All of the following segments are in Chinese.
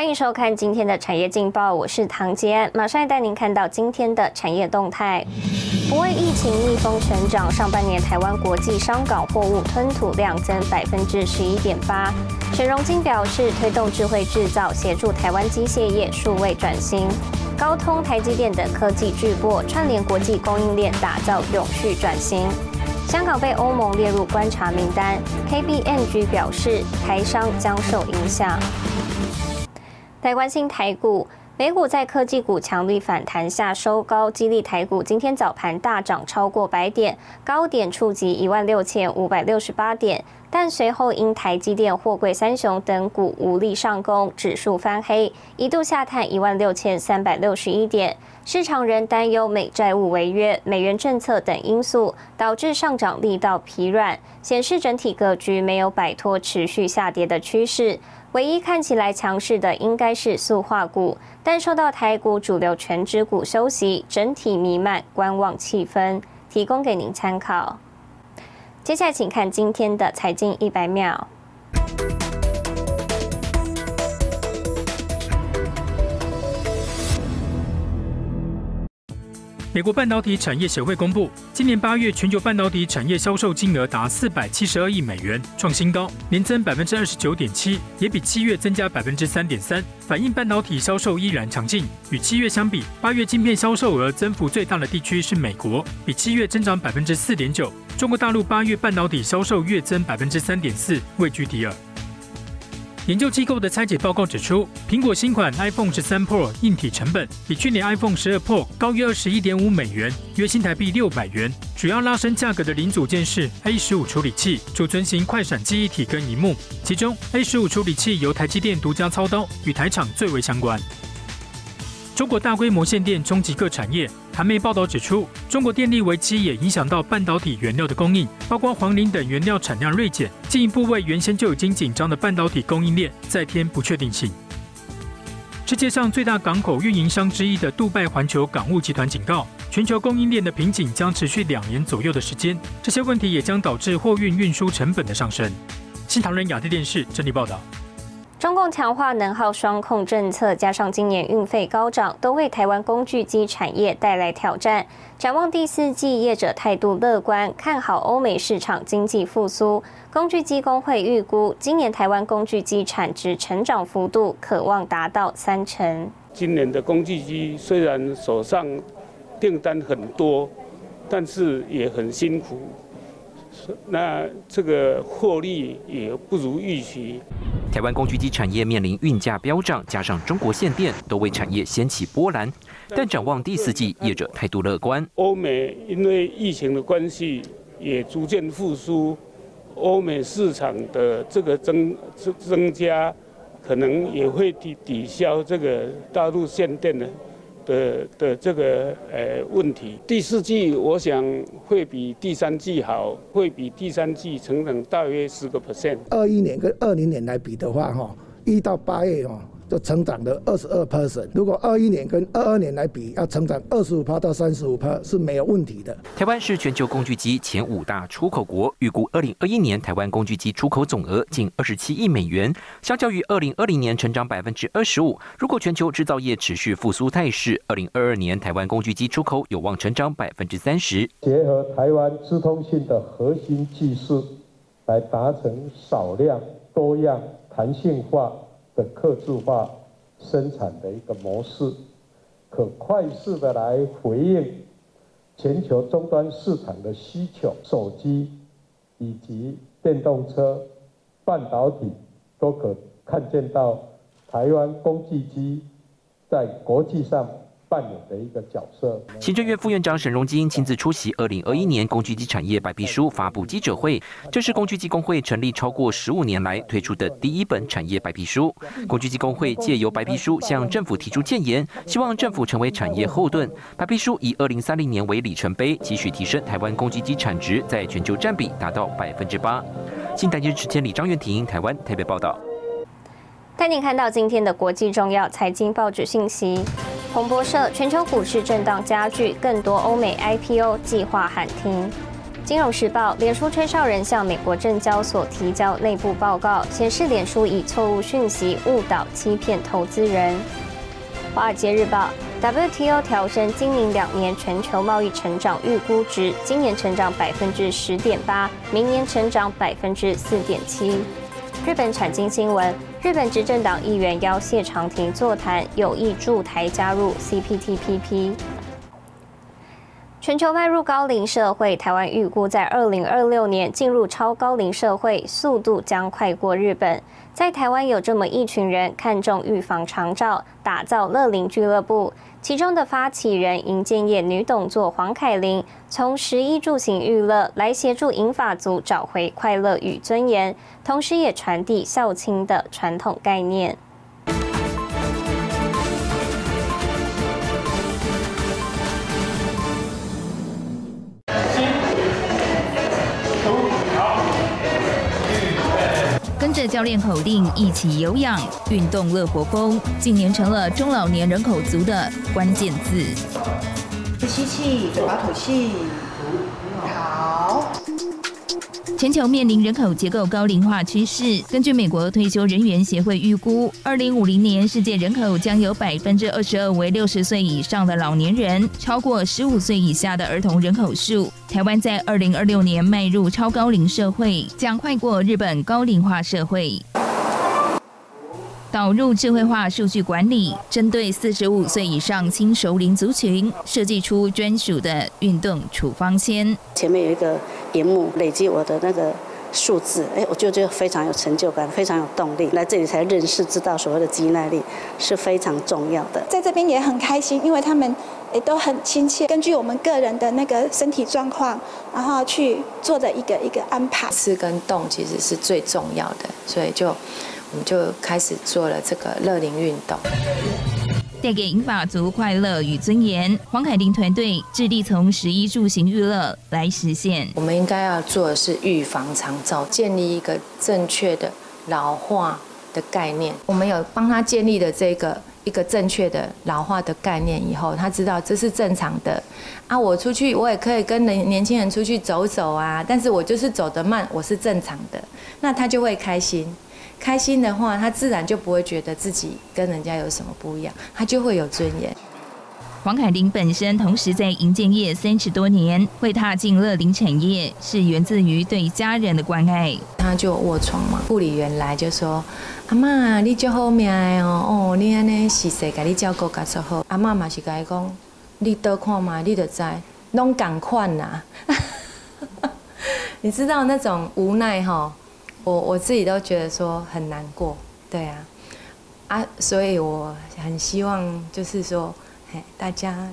欢迎收看今天的产业劲报，我是唐杰，马上带您看到今天的产业动态。不为疫情逆风成长，上半年台湾国际商港货物吞吐量增百分之十一点八。沈荣金表示，推动智慧制造，协助台湾机械业数位转型。高通、台积电等科技巨擘串联国际供应链，打造永续转型。香港被欧盟列入观察名单，KBNG 表示台商将受影响。来关心台股，美股在科技股强力反弹下收高，激励台股今天早盘大涨超过百点，高点触及一万六千五百六十八点。但随后因台积电、货柜三雄等股无力上攻，指数翻黑，一度下探一万六千三百六十一点。市场仍担忧美债务违约、美元政策等因素，导致上涨力道疲软，显示整体格局没有摆脱持续下跌的趋势。唯一看起来强势的应该是塑化股，但受到台股主流全指股休息，整体弥漫观望气氛，提供给您参考。接下来请看今天的财经一百秒。美国半导体产业协会公布，今年八月全球半导体产业销售金额达四百七十二亿美元，创新高，年增百分之二十九点七，也比七月增加百分之三点三，反映半导体销售依然强劲。与七月相比，八月晶片销售额增幅最大的地区是美国，比七月增长百分之四点九。中国大陆八月半导体销售月增百分之三点四，位居第二。研究机构的拆解报告指出，苹果新款 iPhone 十三 Pro 硬体成本比去年 iPhone 十二 Pro 高约二十一点五美元，约新台币六百元。主要拉升价格的零组件是 A 十五处理器、储存型快闪记忆体跟荧幕，其中 A 十五处理器由台积电独家操刀，与台厂最为相关。中国大规模限电冲击各产业。韩媒报道指出，中国电力危机也影响到半导体原料的供应，包括黄磷等原料产量锐减，进一步为原先就已经紧张的半导体供应链再添不确定性。世界上最大港口运营商之一的杜拜环球港务集团警告，全球供应链的瓶颈将持续两年左右的时间，这些问题也将导致货运运输成本的上升。新唐人亚太电视整理报道。中共强化能耗双控政策，加上今年运费高涨，都为台湾工具机产业带来挑战。展望第四季，业者态度乐观，看好欧美市场经济复苏。工具机工会预估，今年台湾工具机产值成长幅度可望达到三成。今年的工具机虽然手上订单很多，但是也很辛苦，那这个获利也不如预期。台湾工具机产业面临运价飙涨，加上中国限电，都为产业掀起波澜。但展望第四季，业者态度乐观。欧美因为疫情的关系，也逐渐复苏，欧美市场的这个增增增加，可能也会抵抵消这个大陆限电的。的的这个呃问题，第四季我想会比第三季好，会比第三季成长大约十个 percent。二一年跟二零年来比的话，哈，一到八月哈。就成长了二十二 percent。如果二一年跟二二年来比，要成长二十五趴到三十五趴是没有问题的。台湾是全球工具机前五大出口国，预估二零二一年台湾工具机出口总额近二十七亿美元，相较于二零二零年成长百分之二十五。如果全球制造业持续复苏态势，二零二二年台湾工具机出口有望成长百分之三十。结合台湾资通讯的核心技术，来达成少量、多样、弹性化。的客制化生产的一个模式，可快速的来回应全球终端市场的需求，手机以及电动车、半导体都可看见到台湾工具机在国际上。扮演的一个角色。行政院副院长沈荣金亲自出席二零二一年工具机产业白皮书发布记者会，这是工具机工会成立超过十五年来推出的第一本产业白皮书。工具机工会借由白皮书向政府提出建言，希望政府成为产业后盾。白皮书以二零三零年为里程碑，继续提升台湾工具机产值在全球占比达到百分之八。新台电视千里张元婷，台湾台北报道。带您看到今天的国际重要财经报纸信息。彭博社：全球股市震荡加剧，更多欧美 IPO 计划喊停。金融时报，脸书吹哨人向美国证交所提交内部报告，显示脸书以错误讯息误导、欺骗投资人。华尔街日报，WTO 调升今明两年全球贸易成长预估值，今年成长百分之十点八，明年成长百分之四点七。日本产经新闻，日本执政党议员邀谢长廷座谈，有意助台加入 CPTPP。全球迈入高龄社会，台湾预估在二零二六年进入超高龄社会，速度将快过日本。在台湾有这么一群人看重预防长照，打造乐龄俱乐部。其中的发起人银建业女董座黄凯琳，从十一住行娱乐来协助银发族找回快乐与尊严，同时也传递孝亲的传统概念。跟着教练口令一起有氧运动乐活风，近年成了中老年人口族的关键字。吸气，嘴巴吐气。全球面临人口结构高龄化趋势。根据美国退休人员协会预估，二零五零年世界人口将有百分之二十二为六十岁以上的老年人，超过十五岁以下的儿童人口数。台湾在二零二六年迈入超高龄社会，将快过日本高龄化社会。导入智慧化数据管理，针对四十五岁以上轻熟龄族群，设计出专属的运动处方签。前面有一个荧幕，累积我的那个数字，哎，我就觉得非常有成就感，非常有动力。来这里才认识，知道所谓的肌耐力是非常重要的。在这边也很开心，因为他们也都很亲切，根据我们个人的那个身体状况，然后去做的一个一个安排。吃跟动其实是最重要的，所以就。我们就开始做了这个乐龄运动，带给银发族快乐与尊严。黄凯琳团队致力从十一住行娱乐来实现。我们应该要做的是预防长照，建立一个正确的老化的概念。我们有帮他建立的这个一个正确的老化的概念以后，他知道这是正常的。啊，我出去我也可以跟年年轻人出去走走啊，但是我就是走得慢，我是正常的，那他就会开心。开心的话，他自然就不会觉得自己跟人家有什么不一样，他就会有尊严。黄凯琳本身同时在营建业三十多年，会踏进乐龄产业，是源自于对家人的关爱。他就卧床嘛，护理员来就说：“阿妈，你就好命哦，哦，你安尼是谁给你照顾噶就好。”阿妈嘛是甲伊讲：“你多看嘛，你就知，拢共款呐。” 你知道那种无奈哈？我我自己都觉得说很难过，对啊，啊，所以我很希望就是说，嘿，大家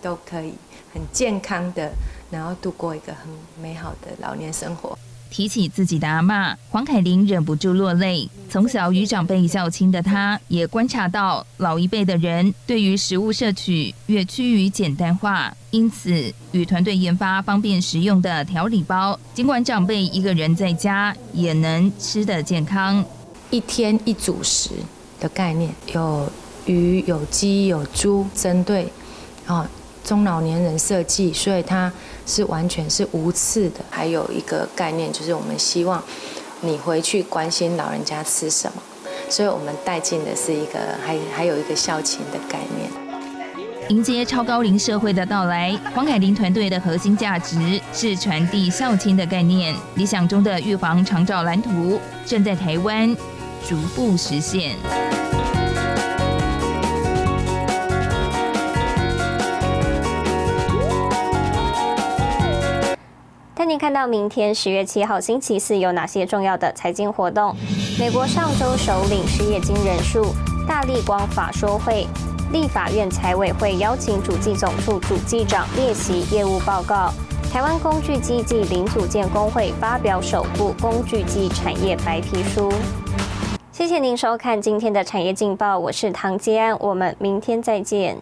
都可以很健康的，然后度过一个很美好的老年生活。提起自己的阿妈，黄凯琳忍不住落泪。从小与长辈较亲的她，也观察到老一辈的人对于食物摄取越趋于简单化，因此与团队研发方便食用的调理包。尽管长辈一个人在家也能吃得健康，一天一主食的概念，有鱼、有鸡、有猪，针对啊。中老年人设计，所以它是完全是无刺的。还有一个概念，就是我们希望你回去关心老人家吃什么，所以我们带进的是一个还还有一个孝亲的概念。迎接超高龄社会的到来，黄凯琳团队的核心价值是传递孝亲的概念。理想中的预防长照蓝图正在台湾逐步实现。看到明天十月七号星期四有哪些重要的财经活动。美国上周首领失业金人数，大立光法说会，立法院财委会邀请主计总处主计长列席业务报告。台湾工具机暨零组件工会发表首部工具机产业白皮书。谢谢您收看今天的产业劲报，我是唐吉安，我们明天再见。